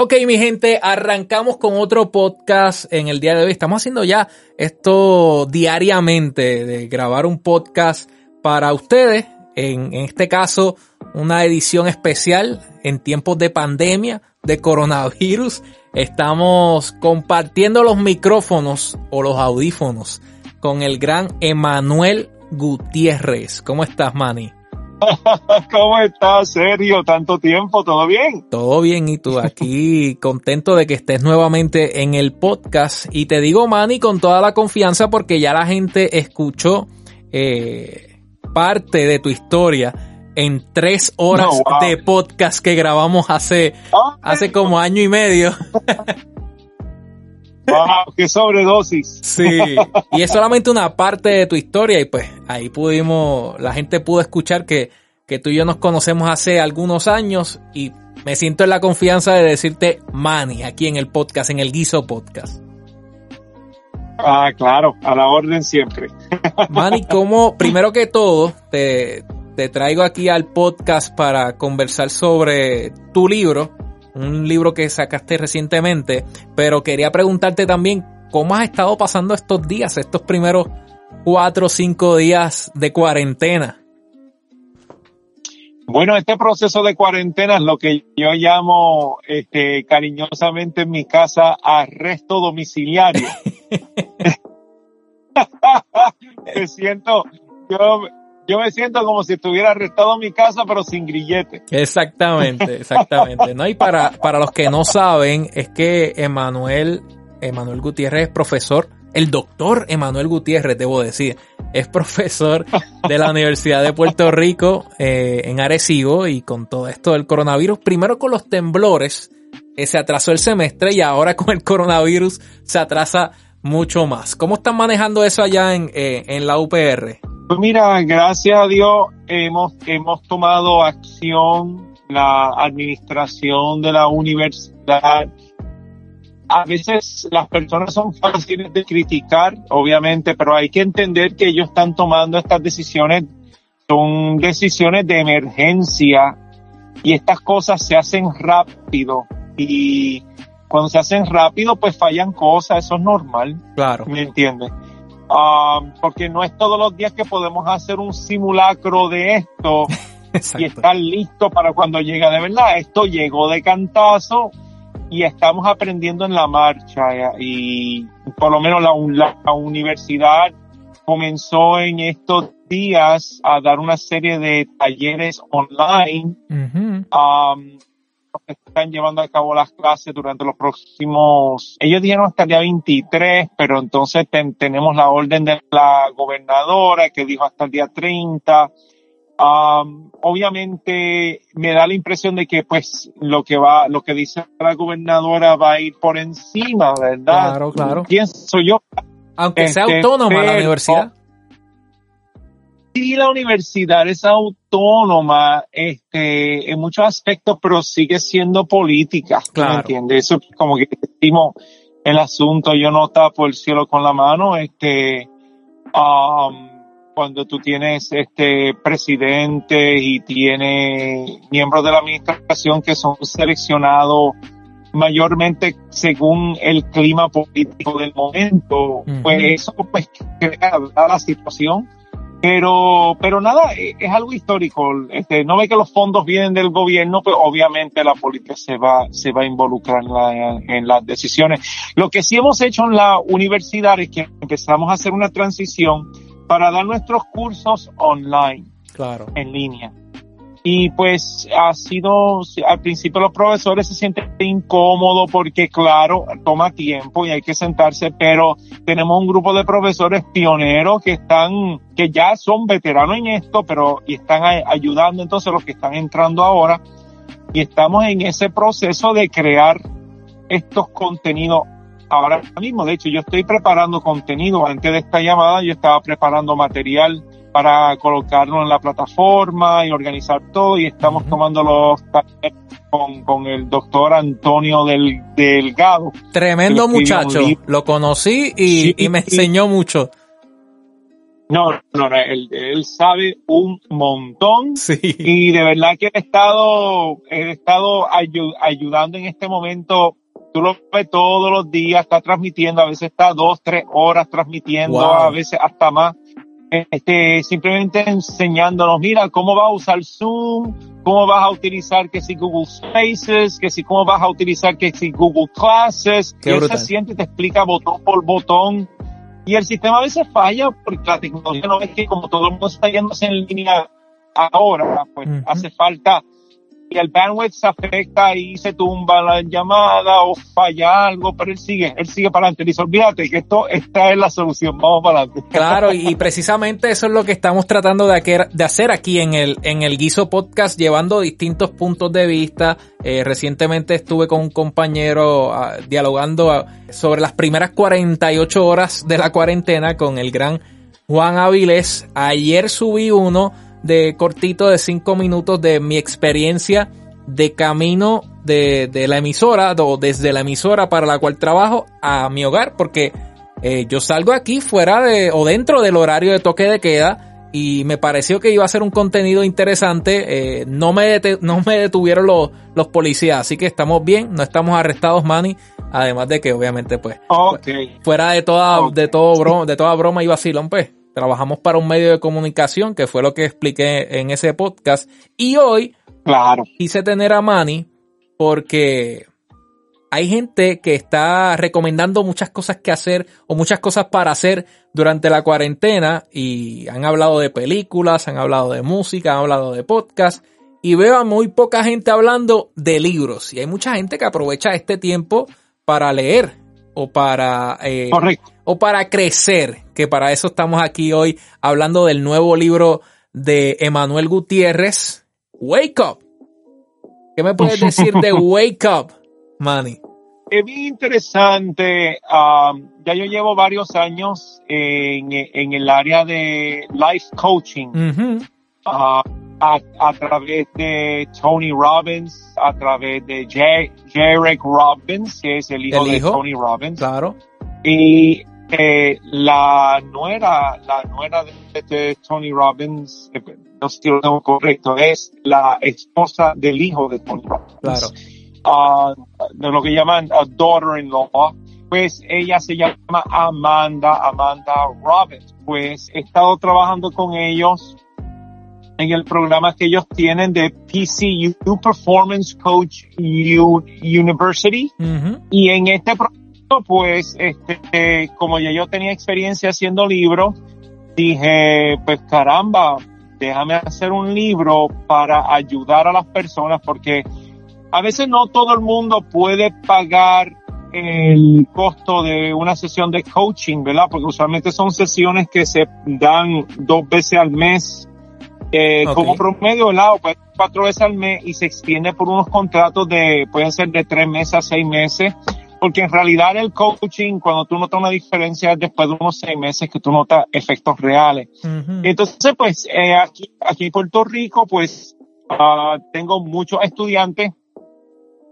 Ok, mi gente, arrancamos con otro podcast en el día de hoy. Estamos haciendo ya esto diariamente, de grabar un podcast para ustedes. En, este caso, una edición especial en tiempos de pandemia, de coronavirus. Estamos compartiendo los micrófonos o los audífonos con el gran Emanuel Gutiérrez. ¿Cómo estás, Manny? ¿Cómo estás, Sergio? ¿Tanto tiempo? ¿Todo bien? Todo bien, y tú aquí contento de que estés nuevamente en el podcast. Y te digo, Manny, con toda la confianza porque ya la gente escuchó eh, parte de tu historia en tres horas No, wow. de podcast que grabamos hace, hace como año y medio. ¡Wow! ¡Qué sobredosis! Sí, y es solamente una parte de tu historia y pues ahí pudimos, la gente pudo escuchar que, que tú y yo nos conocemos hace algunos años y me siento en la confianza de decirte Manny aquí en el podcast, en el Guiso Podcast. Ah, claro, a la orden siempre. Manny, como primero que todo te, te traigo aquí al podcast para conversar sobre tu libro, un libro que sacaste recientemente, pero quería preguntarte también cómo has estado pasando estos días, estos primeros cuatro o cinco días de cuarentena. Bueno, este proceso de cuarentena es lo que yo llamo este, cariñosamente en mi casa arresto domiciliario. me siento, yo, yo me siento como si estuviera arrestado en mi casa, pero sin grillete. Exactamente, exactamente. ¿no? Y para, para los que no saben, es que Emanuel, Emanuel Gutiérrez es profesor, el doctor Emanuel Gutiérrez, debo decir, es profesor de la Universidad de Puerto Rico eh, en Arecibo y con todo esto del coronavirus, primero con los temblores, eh, se atrasó el semestre y ahora con el coronavirus se atrasa mucho más. ¿Cómo están manejando eso allá en, eh, en la UPR? Pues mira, gracias a Dios hemos, hemos tomado acción, la administración de la universidad. A veces las personas son fáciles de criticar, obviamente, pero hay que entender que ellos están tomando estas decisiones, son decisiones de emergencia y estas cosas se hacen rápido y cuando se hacen rápido pues fallan cosas, eso es normal. Claro. ¿Me entiendes? Ah, porque no es todos los días que podemos hacer un simulacro de esto y estar listo para cuando llega de verdad. Esto llegó de cantazo y estamos aprendiendo en la marcha. Eh, y por lo menos la, la- la universidad comenzó en estos días a dar una serie de talleres online um, que están llevando a cabo las clases durante los próximos, ellos dijeron hasta el día 23, pero entonces ten- tenemos la orden de la gobernadora que dijo hasta el día 30. Um, obviamente me da la impresión de que pues lo que va, lo que dice la gobernadora va a ir por encima, ¿verdad? Claro, claro. Pienso yo, Aunque sea Este, autónoma la universidad. Sí la universidad es autónoma este en muchos aspectos pero sigue siendo política ¿tú Claro. ¿me entiendes? eso es como que decimos el asunto yo no tapo el cielo con la mano este um, cuando tú tienes este presidente y tienes miembros de la administración que son seleccionados mayormente según el clima político del momento, pues eso pues crea la situación. Pero, pero nada, eh, es algo histórico. Este, no ve que los fondos vienen del gobierno, pues obviamente la política se va, se va a involucrar en, la- en las decisiones. Lo que sí hemos hecho en la universidad es que empezamos a hacer una transición para dar nuestros cursos online Claro. en línea. Y pues ha sido, al principio los profesores se sienten incómodos porque claro, toma tiempo y hay que sentarse, pero tenemos un grupo de profesores pioneros que están, que ya son veteranos en esto, pero y están ayudando entonces los que están entrando ahora y estamos en ese proceso de crear estos contenidos ahora mismo. De hecho, yo estoy preparando contenido. Antes de esta llamada, yo estaba preparando material para colocarlo en la plataforma y organizar todo y estamos tomando los talleres con, con el doctor Antonio del, Delgado. Tremendo muchacho. Lo conocí y, Sí, y me enseñó mucho. No, no, no él, él, sabe un montón. Sí. Y de verdad que he estado, he estado ayudando en este momento. Tú lo ves todos los días, está transmitiendo, a veces está dos, tres horas transmitiendo, a veces hasta más. Este, simplemente enseñándonos, mira, cómo vas a usar Zoom, cómo vas a utilizar que si Google Spaces, que si cómo vas a utilizar que si Google Classes. que él se siente y te explica botón por botón. Y el sistema a veces falla porque la tecnología no es que como todo el mundo está yéndose en línea ahora, pues hace falta y el bandwidth se afecta y se tumba la llamada o falla algo, pero él sigue, él sigue para adelante. Dice, olvídate que esto, esta es la solución, vamos para adelante. Claro, y precisamente eso es lo que estamos tratando de, hacer aquí en el, en el Guiso Podcast, llevando distintos puntos de vista. Eh, recientemente estuve con un compañero ah, dialogando ah, sobre las primeras 48 horas de la cuarentena con el gran Juan Avilés. Ayer subí uno de cortito de cinco minutos de mi experiencia de camino de, la emisora o desde la emisora para la cual trabajo a mi hogar porque eh, yo salgo aquí fuera de o dentro del horario de toque de queda y me pareció que iba a ser un contenido interesante. Eh, no, me no me detuvieron los, los policías, así que estamos bien, no estamos arrestados, Manny. Además de que obviamente pues fuera de toda, de todo broma, de toda broma y vacilón, pues trabajamos para un medio de comunicación, que fue lo que expliqué en ese podcast. Y hoy claro. quise tener a Manny porque hay gente que está recomendando muchas cosas que hacer o muchas cosas para hacer durante la cuarentena y han hablado de películas, han hablado de música, han hablado de podcast y veo a muy poca gente hablando de libros y hay mucha gente que aprovecha este tiempo para leer o para eh, o para crecer, que para eso estamos aquí hoy hablando del nuevo libro de Emanuel Gutiérrez, Wake Up. ¿Qué me puedes decir de Wake Up, Manny? Es bien interesante. Um, ya yo llevo varios años en, el área de life coaching. Uh, a, través de Tony Robbins, a través de Jarek Robbins, que es el hijo, de Tony Robbins. Claro. Y eh, la nuera, la nuera de, Tony Robbins, eh, no sé si lo tengo correcto, es la esposa del hijo de Tony Robbins. Claro. Uh, de lo que llaman a daughter-in-law, pues ella se llama Amanda, Amanda Robbins. Pues he estado trabajando con ellos en el programa que ellos tienen de PCU, Performance Coach University. Y en este programa pues, este, como ya yo tenía experiencia haciendo libros, dije, pues caramba, déjame hacer un libro para ayudar a las personas, porque a veces no todo el mundo puede pagar el costo de una sesión de coaching, ¿verdad? Porque usualmente son sesiones que se dan dos veces al mes, eh, como promedio, ¿verdad? O cuatro veces al mes y se extiende por unos contratos de, pueden ser de tres meses a seis meses porque en realidad el coaching, cuando tú notas una diferencia después de unos seis meses que tú notas efectos reales. Entonces, pues eh, aquí, aquí en Puerto Rico, pues uh, tengo muchos estudiantes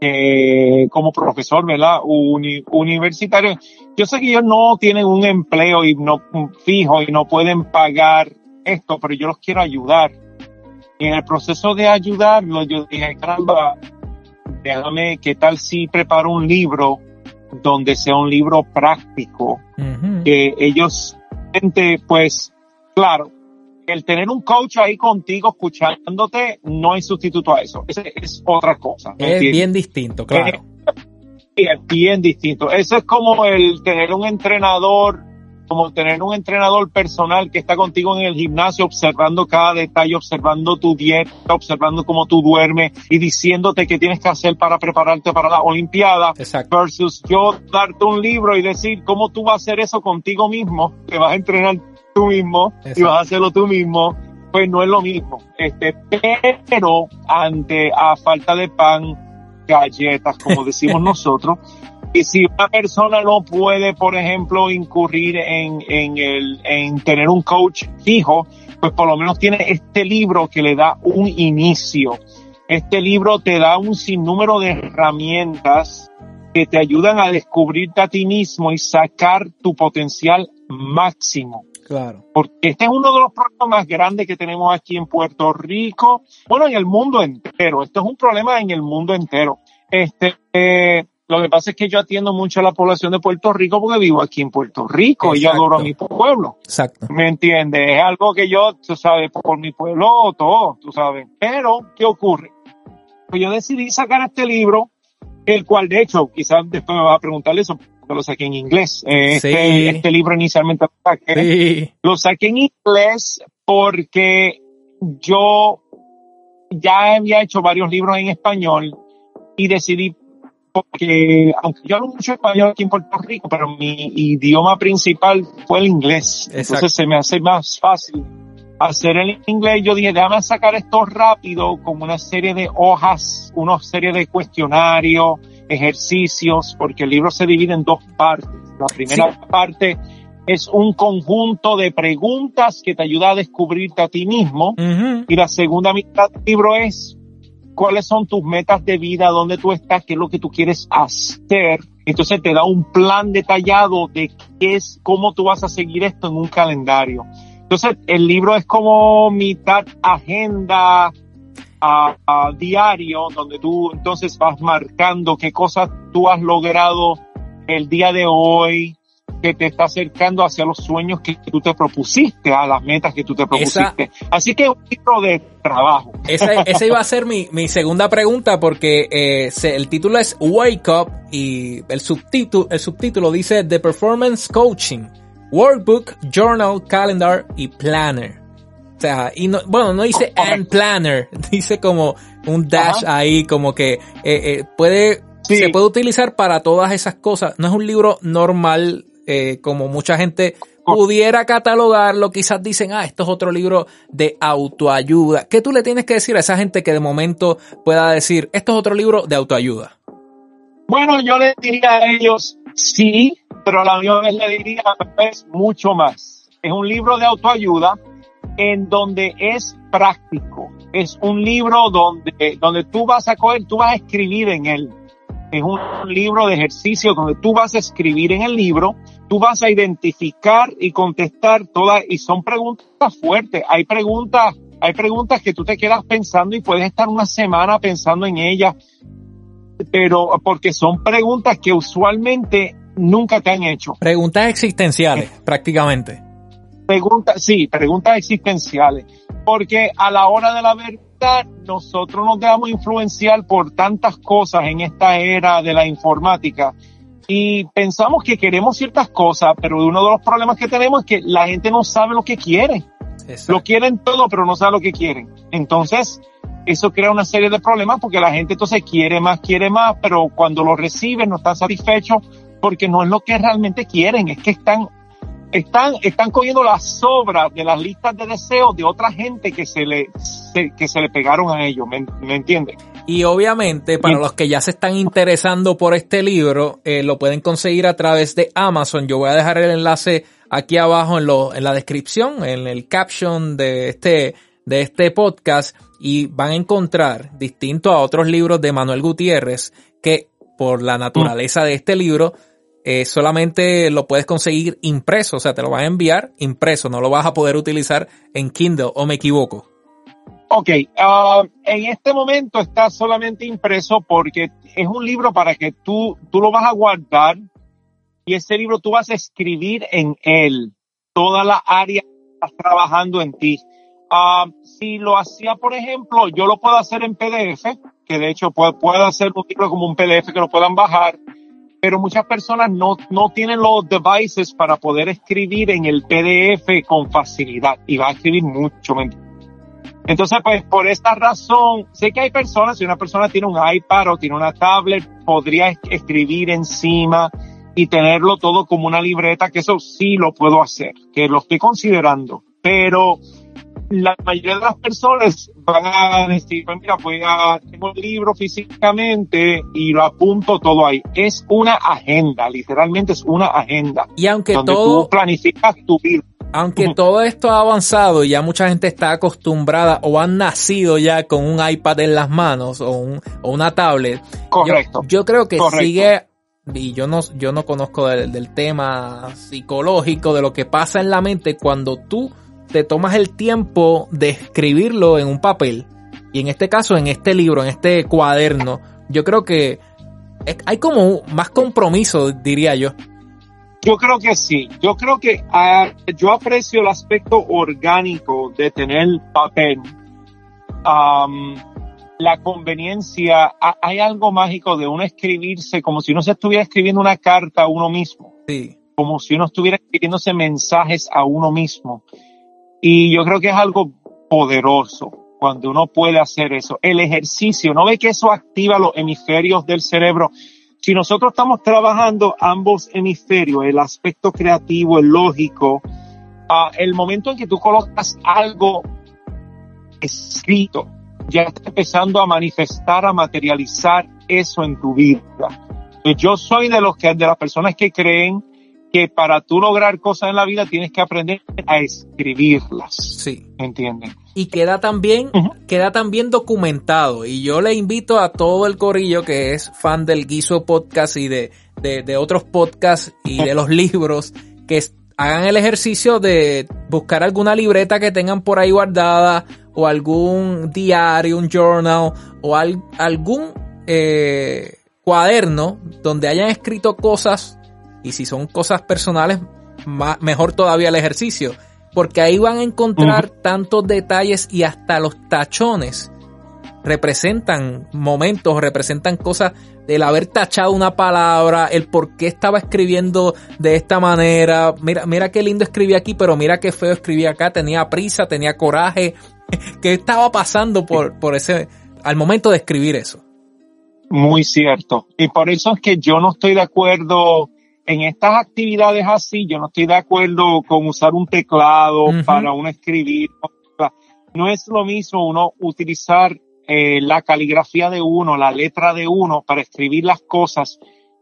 eh, como profesor, ¿verdad? universitario. Yo sé que ellos no tienen un empleo y no fijo y no pueden pagar esto, pero yo los quiero ayudar. Y en el proceso de ayudarlos, yo dije, caramba, déjame, ¿qué tal si preparo un libro donde sea un libro práctico, que ellos, pues, claro, el tener un coach ahí contigo escuchándote no es sustituto a eso, es, es otra cosa. Es bien distinto, claro. Es bien distinto. Eso es como el tener un entrenador como tener un entrenador personal que está contigo en el gimnasio observando cada detalle, observando tu dieta, observando cómo tú duermes y diciéndote qué tienes que hacer para prepararte para la Olimpiada. Exacto. Versus yo darte un libro y decir cómo tú vas a hacer eso contigo mismo, que vas a entrenar tú mismo y vas a hacerlo tú mismo, pues no es lo mismo. Este, pero ante a falta de pan, galletas, como decimos nosotros, y si una persona no puede, por ejemplo, incurrir en, en, el, en tener un coach fijo, pues por lo menos tiene este libro que le da un inicio. Este libro te da un sinnúmero de herramientas que te ayudan a descubrirte a ti mismo y sacar tu potencial máximo. Claro. Porque este es uno de los problemas más grandes que tenemos aquí en Puerto Rico, bueno, en el mundo entero. Esto es un problema en el mundo entero. Este, eh, lo que pasa es que yo atiendo mucho a la población de Puerto Rico porque vivo aquí en Puerto Rico y yo adoro a mi pueblo. Exacto. ¿Me entiendes? Es algo que yo, tú sabes, por mi pueblo, todo, tú sabes. Pero, ¿qué ocurre? Pues yo decidí sacar este libro, el cual de hecho, quizás después me va a preguntar eso, porque lo saqué en inglés. Eh, Sí. este, este libro inicialmente lo saqué. Sí. Lo saqué en inglés porque yo ya había hecho varios libros en español y decidí, porque aunque yo hablo mucho español aquí en Puerto Rico, pero mi idioma principal fue el inglés. Exacto. Entonces se me hace más fácil hacer el inglés. Yo dije, déjame sacar esto rápido con una serie de hojas, una serie de cuestionarios, ejercicios, porque el libro se divide en dos partes. La primera parte es un conjunto de preguntas que te ayuda a descubrirte a ti mismo. Y la segunda mitad del libro es cuáles son tus metas de vida, dónde tú estás, qué es lo que tú quieres hacer. Entonces te da un plan detallado de qué es, cómo tú vas a seguir esto en un calendario. Entonces el libro es como mitad agenda a, diario, donde tú entonces vas marcando qué cosas tú has logrado el día de hoy, que te está acercando hacia los sueños que tú te propusiste, a las metas que tú te propusiste. Así que es un libro de trabajo. Esa, esa iba a ser mi, mi segunda pregunta porque eh, se- el título es Wake Up y el subtítulo, el subtítulo dice The Performance Coaching, Workbook, Journal, Calendar y Planner. O sea, y no, bueno, no dice Correcto. and planner, dice como un dash Ajá. ahí, como que eh, eh, puede, Sí. se puede utilizar para todas esas cosas. No es un libro normal, eh, como mucha gente pudiera catalogarlo, quizás dicen, ah, esto es otro libro de autoayuda. ¿Qué tú le tienes que decir a esa gente que de momento pueda decir, esto es otro libro de autoayuda? Bueno, yo le diría a ellos sí, pero a la misma vez le diría es mucho más. Es un libro de autoayuda en donde es práctico. Es un libro donde, donde tú vas a coger, tú vas a escribir en él. Es un libro de ejercicio donde tú vas a escribir en el libro, tú vas a identificar y contestar todas, y son preguntas fuertes. Hay preguntas, hay preguntas que tú te quedas pensando y puedes estar una semana pensando en ellas pero porque son preguntas que usualmente nunca te han hecho. Preguntas existenciales, prácticamente. Preguntas, sí, preguntas existenciales. Porque a la hora de la verdad, nosotros nos dejamos influenciar por tantas cosas en esta era de la informática y pensamos que queremos ciertas cosas, pero uno de los problemas que tenemos es que la gente no sabe lo que quiere. Lo quieren todo, pero no sabe lo que quieren. Entonces, eso crea una serie de problemas porque la gente entonces quiere más, quiere más, pero cuando lo reciben no están satisfechos porque no es lo que realmente quieren, es que están, están, están cogiendo las sobras de las listas de deseos de otra gente que se le, se- que se le pegaron a ellos, ¿me, me entienden? Y obviamente, para los que ya se están interesando por este libro, eh, lo pueden conseguir a través de Amazon. Yo voy a dejar el enlace aquí abajo en, lo, en la descripción, en el caption de este, de este podcast, y van a encontrar, distinto a otros libros de Manuel Gutiérrez, que por la naturaleza de este libro, eh, solamente lo puedes conseguir impreso, o sea, te lo van a enviar impreso, no lo vas a poder utilizar en Kindle, o me equivoco. Ok, ah, en este momento está solamente impreso porque es un libro para que tú, tú lo vas a guardar y ese libro tú vas a escribir en él toda la área que estás trabajando en ti. Ah, si lo hacía, por ejemplo, yo lo puedo hacer en PDF, que de hecho puedo, puedo hacer un libro como un PDF que lo puedan bajar, pero muchas personas no, no tienen los devices para poder escribir en el PDF con facilidad y va a escribir mucho, ¿me? Entonces, pues por esta razón, sé que hay personas, si una persona tiene un iPad o tiene una tablet, podría es- escribir encima y tenerlo todo como una libreta, que eso sí lo puedo hacer, que lo estoy considerando. Pero la mayoría de las personas van a decir, pues mira, voy a, tengo el libro físicamente y lo apunto todo ahí. Es una agenda, literalmente es una agenda. Y aunque donde todo... tú planificas tu vida. Aunque todo esto ha avanzado y ya mucha gente está acostumbrada o han nacido ya con un iPad en las manos o, un- o una tablet, yo- Correcto. Yo, creo que Correcto. sigue y yo no, yo no conozco del, del tema psicológico, de lo que pasa en la mente cuando tú te tomas el tiempo de escribirlo en un papel. Y en este caso, en este libro, en este cuaderno, yo creo que hay como más compromiso, diría yo. Yo creo que sí. Yo creo que uh, yo aprecio el aspecto orgánico de tener papel. Um, la conveniencia, hay algo mágico de uno escribirse como si uno se estuviera escribiendo una carta a uno mismo. Sí. Como si uno estuviera escribiéndose mensajes a uno mismo. Y yo creo que es algo poderoso cuando uno puede hacer eso. El ejercicio, ¿no ve que eso activa los hemisferios del cerebro? Si nosotros estamos trabajando ambos hemisferios, el aspecto creativo, el lógico, uh, el momento en que tú colocas algo escrito, ya está empezando a manifestar, a materializar eso en tu vida. Yo soy de los que, de las personas que creen que para tú lograr cosas en la vida tienes que aprender a escribirlas. Sí. ¿Entienden? Y queda también, uh -huh. queda también documentado. Y yo le invito a todo el corillo que es fan del Guiso Podcast y de, de, de otros podcasts y de los libros que hagan el ejercicio de buscar alguna libreta que tengan por ahí guardada o algún diario, un journal o al, algún eh, cuaderno donde hayan escrito cosas y si son cosas personales, más, mejor todavía el ejercicio. Porque ahí van a encontrar uh -huh. tantos detalles y hasta los tachones representan momentos, representan cosas del haber tachado una palabra, el por qué estaba escribiendo de esta manera. Mira, mira qué lindo escribí aquí, pero mira qué feo escribí acá. Tenía prisa, tenía coraje. ¿Qué estaba pasando por, por ese, al momento de escribir eso? Muy cierto. Y por eso es que yo no estoy de acuerdo en estas actividades así, yo no estoy de acuerdo con usar un teclado uh -huh. para uno escribir. No es lo mismo uno utilizar eh, la caligrafía de uno, la letra de uno para escribir las cosas.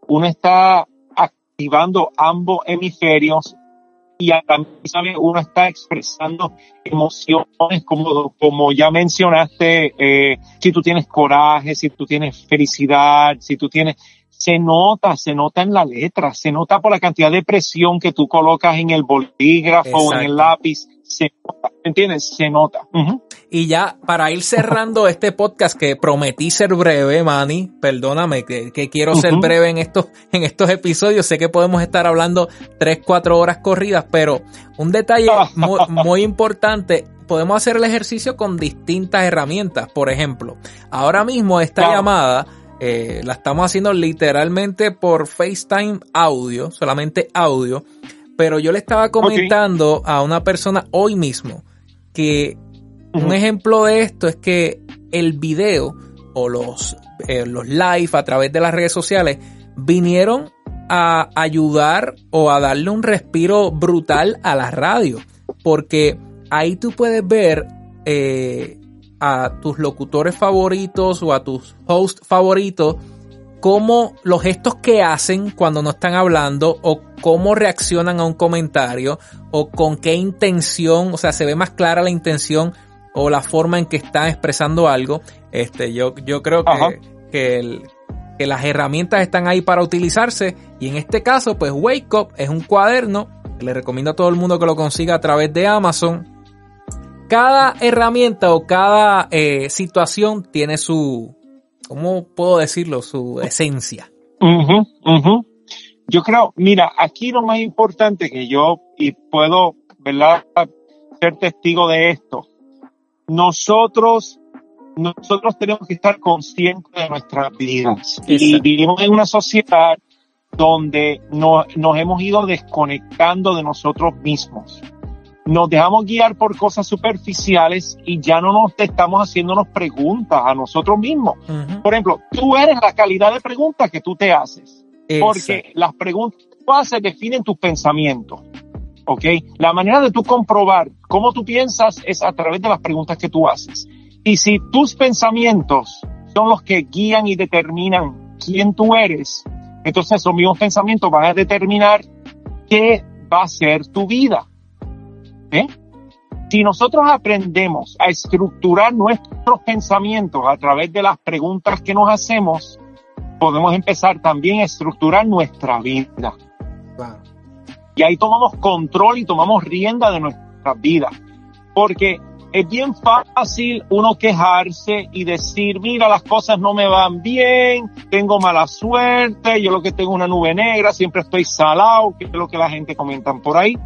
Uno está activando ambos hemisferios y también uno está expresando emociones como, como ya mencionaste, eh, si tú tienes coraje, si tú tienes felicidad, si tú tienes se nota, se nota en la letra, se nota por la cantidad de presión que tú colocas en el bolígrafo o en el lápiz, se nota, ¿entiendes? Se nota. Uh -huh. Y ya, para ir cerrando este podcast que prometí ser breve, Manny, perdóname que, que quiero uh -huh. ser breve en estos, en estos episodios, sé que podemos estar hablando tres, cuatro horas corridas, pero un detalle muy, muy importante podemos hacer el ejercicio con distintas herramientas. Por ejemplo, ahora mismo esta claro. llamada eh, la estamos haciendo literalmente por FaceTime audio, solamente audio. Pero yo le estaba comentando okay. a una persona hoy mismo que uh -huh. un ejemplo de esto es que el video o los, eh, los live a través de las redes sociales vinieron a ayudar o a darle un respiro brutal a la radio. Porque ahí tú puedes ver eh, a tus locutores favoritos o a tus hosts favoritos cómo los gestos que hacen cuando no están hablando o cómo reaccionan a un comentario o con qué intención, o sea, se ve más clara la intención o la forma en que están expresando algo. Este, yo, yo creo que, que, el, que las herramientas están ahí para utilizarse y en este caso, pues Wake Up es un cuaderno. Le recomiendo a todo el mundo que lo consiga a través de Amazon cada herramienta o cada eh, situación tiene su, ¿cómo puedo decirlo? Su esencia. Uh -huh, uh -huh. Yo creo, mira, aquí lo más importante que yo, y puedo, ¿verdad?, ser testigo de esto. Nosotros, nosotros tenemos que estar conscientes de nuestras vidas. Exacto. Y vivimos en una sociedad donde no, nos hemos ido desconectando de nosotros mismos nos dejamos guiar por cosas superficiales y ya no nos estamos haciéndonos preguntas a nosotros mismos. Uh -huh. Por ejemplo, tú eres la calidad de preguntas que tú te haces. Exacto. Porque las preguntas que tú haces definen tus pensamientos. ¿Ok? La manera de tú comprobar cómo tú piensas es a través de las preguntas que tú haces. Y si tus pensamientos son los que guían y determinan quién tú eres, entonces esos mismos pensamientos van a determinar qué va a ser tu vida. ¿Eh? Si nosotros aprendemos a estructurar nuestros pensamientos a través de las preguntas que nos hacemos, podemos empezar también a estructurar nuestra vida. Claro. Y ahí tomamos control y tomamos rienda de nuestra vida. Porque es bien fácil uno quejarse y decir, mira, las cosas no me van bien, tengo mala suerte, yo lo que tengo una nube negra, siempre estoy salado, que es lo que la gente comenta por ahí.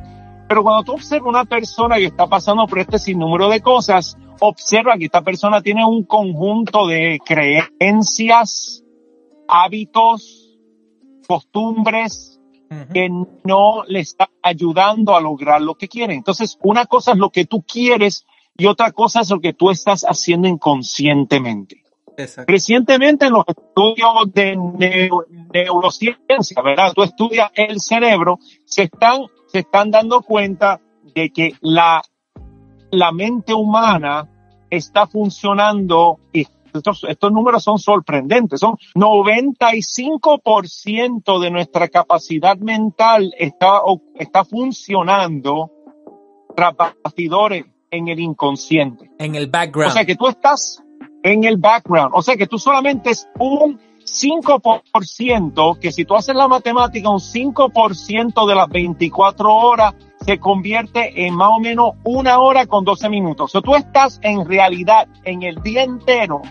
Pero cuando tú observas una persona que está pasando por este sinnúmero de cosas, observa que esta persona tiene un conjunto de creencias, hábitos, costumbres que no le están ayudando a lograr lo que quiere. Entonces, una cosa es lo que tú quieres y otra cosa es lo que tú estás haciendo inconscientemente. Exacto. Recientemente en los estudios de neu- neurociencia, ¿verdad? Tú estudias el cerebro, se están, se están dando cuenta de que la, la mente humana está funcionando, y estos, estos números son sorprendentes, son 95% de nuestra capacidad mental está, está funcionando tras bastidores en el inconsciente. En el background. O sea que tú estás en el background. O sea que tú solamente es un 5%, que si tú haces la matemática, un 5% de las 24 horas se convierte en más o menos una hora con 12 minutos. O sea, tú estás en realidad en el día entero,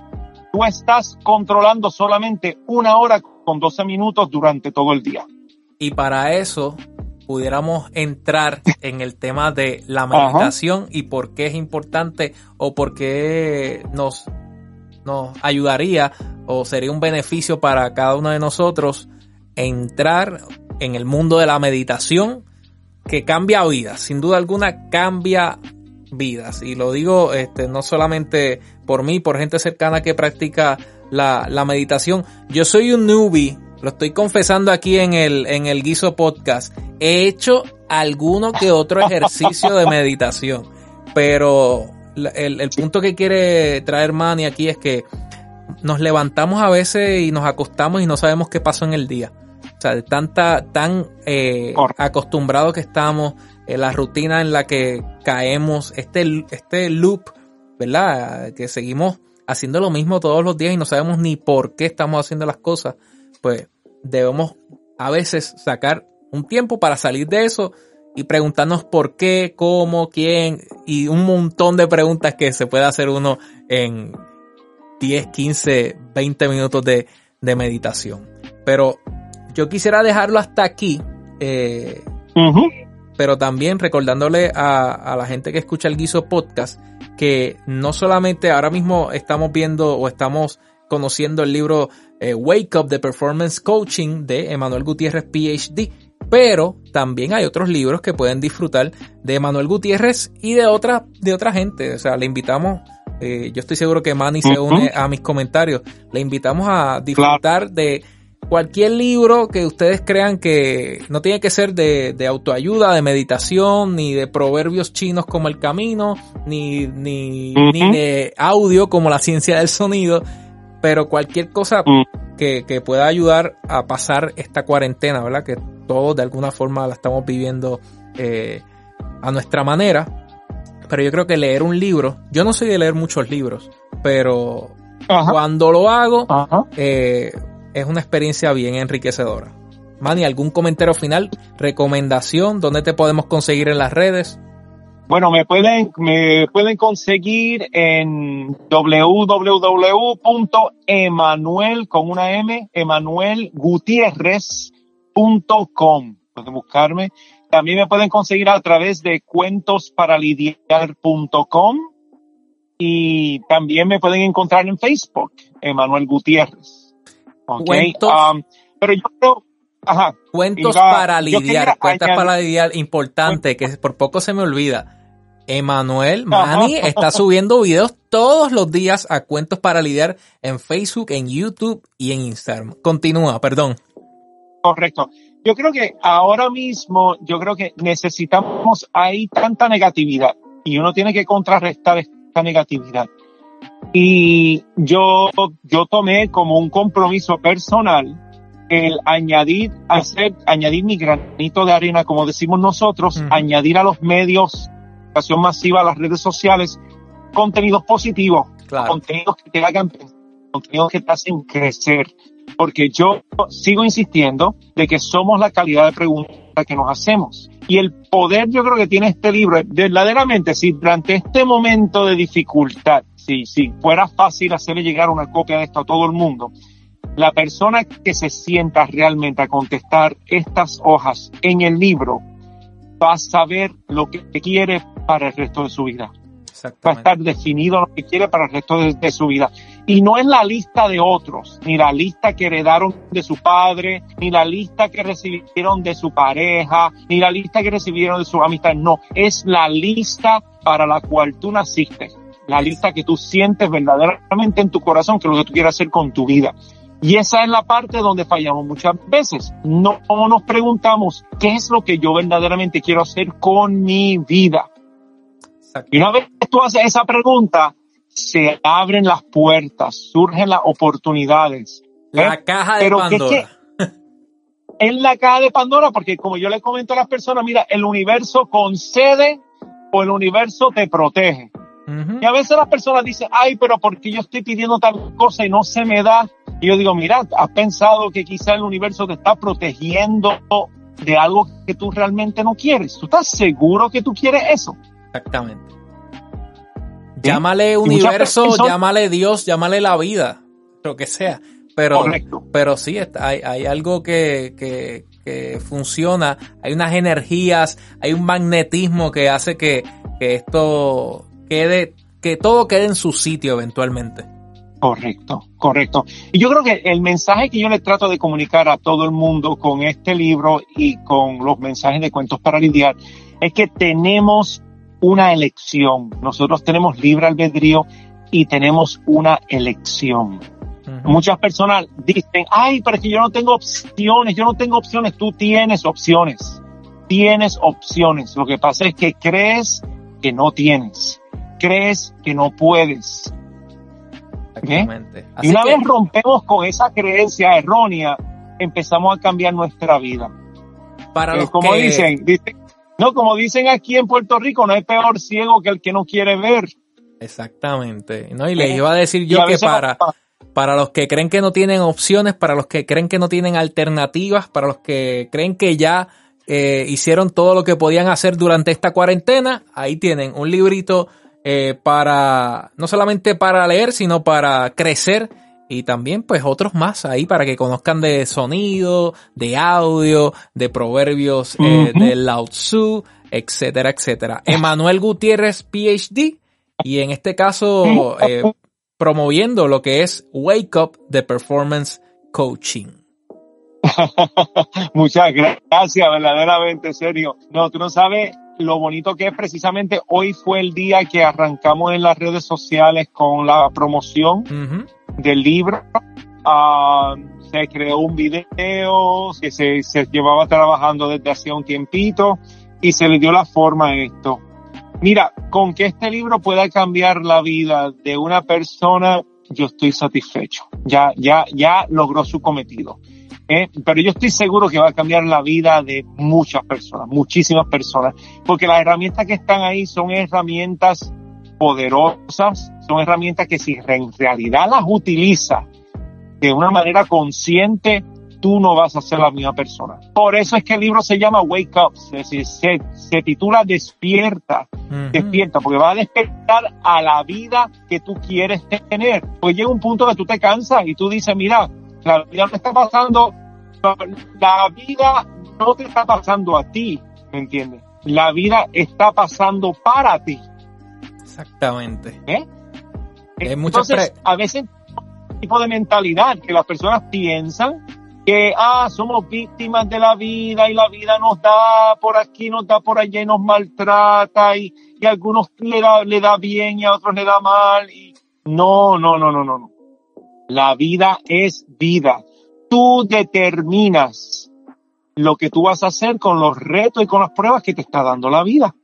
tú estás controlando solamente una hora con 12 minutos durante todo el día. Y para eso pudiéramos entrar en el tema de la meditación y por qué es importante o por qué nos, nos ayudaría o sería un beneficio para cada uno de nosotros entrar en el mundo de la meditación que cambia vidas, sin duda alguna cambia vidas. Y lo digo este, no solamente por mí, por gente cercana que practica la, la meditación. Yo soy un newbie, lo estoy confesando aquí en el, en el Guiso Podcast. He hecho alguno que otro ejercicio de meditación, pero el, el punto que quiere traer Manny aquí es que nos levantamos a veces y nos acostamos y no sabemos qué pasó en el día. O sea, de tanta, tan eh, acostumbrados que estamos, eh, la rutina en la que caemos, este, este loop, ¿verdad? Que seguimos haciendo lo mismo todos los días y no sabemos ni por qué estamos haciendo las cosas, pues debemos a veces sacar un tiempo para salir de eso y preguntarnos por qué, cómo, quién y un montón de preguntas que se puede hacer uno en 10, 15, 20 minutos de, de meditación. Pero yo quisiera dejarlo hasta aquí, eh, pero también recordándole a, a la gente que escucha el Guiso Podcast que no solamente ahora mismo estamos viendo o estamos conociendo el libro eh, Wake Up de Performance Coaching de Emanuel Gutiérrez PhD, pero también hay otros libros que pueden disfrutar de Emanuel Gutiérrez y de otra, de otra gente. O sea, le invitamos, eh, yo estoy seguro que Manny se une a mis comentarios, le invitamos a disfrutar de cualquier libro que ustedes crean que no tiene que ser de, de autoayuda, de meditación, ni de proverbios chinos como el camino, ni, ni, ni de audio como la ciencia del sonido, pero cualquier cosa Mm. que, que pueda ayudar a pasar esta cuarentena, ¿verdad? Que todos de alguna forma la estamos viviendo eh, a nuestra manera. Pero yo creo que leer un libro, yo no soy de leer muchos libros, pero Ajá. cuando lo hago, eh, es una experiencia bien enriquecedora. Manny, ¿algún comentario final? ¿Recomendación? ¿Dónde te podemos conseguir en las redes? Bueno, me pueden, me pueden conseguir en www.emanuel con una M, emanuelgutierrez.com. Pueden buscarme. También me pueden conseguir a través de cuentosparalidiar.com y también me pueden encontrar en Facebook, Emanuel Gutiérrez. Cuentos. um, pero yo creo, ajá, Cuentos Iba- para lidiar, añadir- para lidiar, importante, que por poco se me olvida. Emanuel Manny está subiendo videos todos los días a Cuentos para lidiar en Facebook, en YouTube y en Instagram. Continúa, perdón. Correcto. Yo creo que ahora mismo, yo creo que necesitamos, hay tanta negatividad y uno tiene que contrarrestar esta negatividad. Y yo, yo tomé como un compromiso personal el añadir, hacer, añadir mi granito de arena, como decimos nosotros, añadir a los medios, de masiva, a las redes sociales, contenidos positivos, Claro. contenidos que te hagan pensar, contenidos que te hacen crecer. Porque yo sigo insistiendo de que somos la calidad de pregunta que nos hacemos. Y el poder yo creo que tiene este libro, verdaderamente, si durante este momento de dificultad, si, si fuera fácil hacerle llegar una copia de esto a todo el mundo, la persona que se sienta realmente a contestar estas hojas en el libro va a saber lo que quiere para el resto de su vida. Va a estar definido lo que quiere para el resto de, su vida. Y no es la lista de otros, ni la lista que heredaron de su padre, ni la lista que recibieron de su pareja, ni la lista que recibieron de su amistad. No, es la lista para la cual tú naciste. La lista que tú sientes verdaderamente en tu corazón, que es lo que tú quieres hacer con tu vida. Y esa es la parte donde fallamos muchas veces. No nos preguntamos qué es lo que yo verdaderamente quiero hacer con mi vida. Y una vez que tú haces esa pregunta, se abren las puertas, surgen las oportunidades. La ¿Eh? caja de Pandora. en la caja de Pandora, porque como yo le comento a las personas, mira, el universo concede o el universo te protege. Y a veces las personas dicen, ay, pero porque yo estoy pidiendo tal cosa y no se me da? Y yo digo, mira, ¿has pensado que quizá el universo te está protegiendo de algo que tú realmente no quieres? ¿Tú estás seguro que tú quieres eso? Exactamente. Llámale universo, llámale Dios, llámale la vida, lo que sea. Pero, pero sí, hay, hay algo que, que, que, funciona, hay unas energías, hay un magnetismo que hace que, que esto quede, que todo quede en su sitio eventualmente. Correcto, correcto. Y yo creo que el mensaje que yo le trato de comunicar a todo el mundo con este libro y con los mensajes de cuentos para lidiar es que tenemos una elección. Nosotros tenemos libre albedrío y tenemos una elección. Muchas personas dicen, ay, pero es que yo no tengo opciones, yo no tengo opciones. Tú tienes opciones, tienes opciones. Lo que pasa es que crees que no tienes, crees que no puedes. Y una vez rompemos con esa creencia errónea, empezamos a cambiar nuestra vida. Para los como dicen, dicen no, como dicen aquí en Puerto Rico, no hay peor ciego que el que no quiere ver. Exactamente. No, y les iba a decir yo que para, para los que creen que no tienen opciones, para los que creen que no tienen alternativas, para los que creen que ya eh, hicieron todo lo que podían hacer durante esta cuarentena, ahí tienen un librito eh, para, no solamente para leer, sino para crecer y también pues otros más ahí para que conozcan de sonido, de audio, de proverbios eh, de Lao Tzu, etcétera, etcétera. Emanuel Gutiérrez, PhD, y en este caso eh, promoviendo lo que es Wake Up de Performance Coaching. Muchas gracias, verdaderamente, serio. No, tú no sabes lo bonito que es precisamente hoy fue el día que arrancamos en las redes sociales con la promoción del libro. Ah, se creó un video que se, se, llevaba trabajando desde hacía un tiempito y se le dio la forma a esto. Mira, con que este libro pueda cambiar la vida de una persona, yo estoy satisfecho. Ya, ya, ya logró su cometido. ¿Eh? Pero yo estoy seguro que va a cambiar la vida de muchas personas, muchísimas personas, porque las herramientas que están ahí son herramientas poderosas, son herramientas que si en realidad las utilizas de una manera consciente, tú no vas a ser la misma persona. Por eso es que el libro se llama Wake Up, es decir, se, se titula Despierta, despierta, porque va a despertar a la vida que tú quieres tener. Pues llega un punto que tú te cansas y tú dices, mira, la vida no está pasando, la vida no te está pasando a ti, ¿me entiendes? La vida está pasando para ti. Exactamente. ¿Eh? Entonces, a veces tipo de mentalidad que las personas piensan que ah, somos víctimas de la vida y la vida nos da por aquí, nos da por allá y nos maltrata y, y a algunos le da, le da bien y a otros le da mal. Y... No, no, no, no, no, no. La vida es vida. Tú determinas lo que tú vas a hacer con los retos y con las pruebas que te está dando la vida.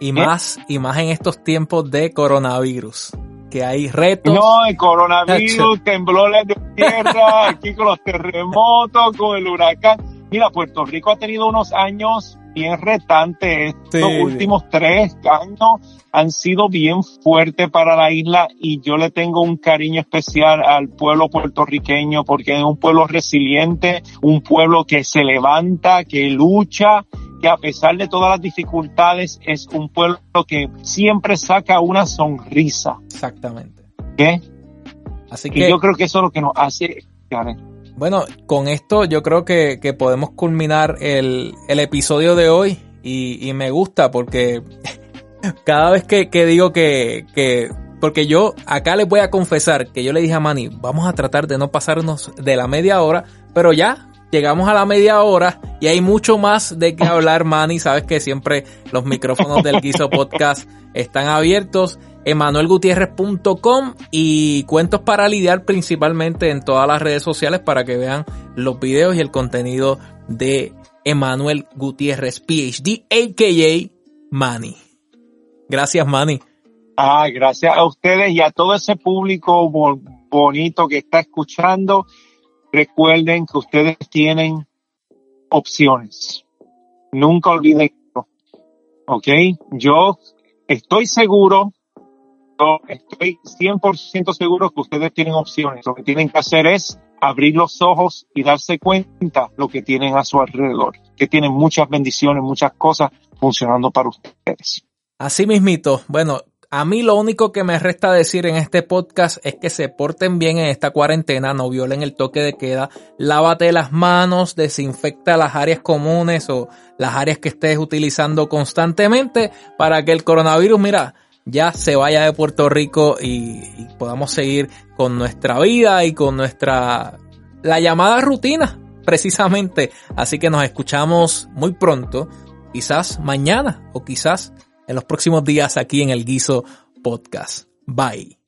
Y ¿Eh? más, y más en estos tiempos de coronavirus, que hay retos. No, el coronavirus, temblores de tierra, aquí con los terremotos, con el huracán. Mira, Puerto Rico ha tenido unos años bien retante. Estos últimos tres años han sido bien fuertes para la isla y yo le tengo un cariño especial al pueblo puertorriqueño porque es un pueblo resiliente, un pueblo que se levanta, que lucha, que a pesar de todas las dificultades es un pueblo que siempre saca una sonrisa. Exactamente. ¿Qué? Así que y yo creo que eso es lo que nos hace bueno, con esto yo creo que, podemos culminar el, episodio de hoy y, me gusta porque cada vez que, digo que, que, porque yo acá les voy a confesar que yo le dije a Manny, vamos a tratar de no pasarnos de la media hora, pero ya llegamos a la media hora y hay mucho más de qué hablar, Manny. Sabes que siempre los micrófonos del Guiso Podcast están abiertos emanuelgutierrez.com y cuentos para lidiar principalmente en todas las redes sociales para que vean los videos y el contenido de Emanuel Gutiérrez, PhD, a.k.a. Manny. Gracias, Manny. Ah, gracias a ustedes y a todo ese público bonito que está escuchando. Recuerden que ustedes tienen opciones. Nunca olviden esto. ¿Ok? Yo estoy seguro estoy 100% seguro que ustedes tienen opciones. Lo que tienen que hacer es abrir los ojos y darse cuenta lo que tienen a su alrededor, que tienen muchas bendiciones, muchas cosas funcionando para ustedes. Así mismito, bueno, a mí lo único que me resta decir en este podcast es que se porten bien en esta cuarentena, no violen el toque de queda, lávate las manos, desinfecta las áreas comunes o las áreas que estés utilizando constantemente para que el coronavirus, mira, ya se vaya de Puerto Rico y, podamos seguir con nuestra vida y con nuestra, la llamada rutina, precisamente. Así que nos escuchamos muy pronto, quizás mañana o quizás en los próximos días aquí en el Guiso Podcast. Bye.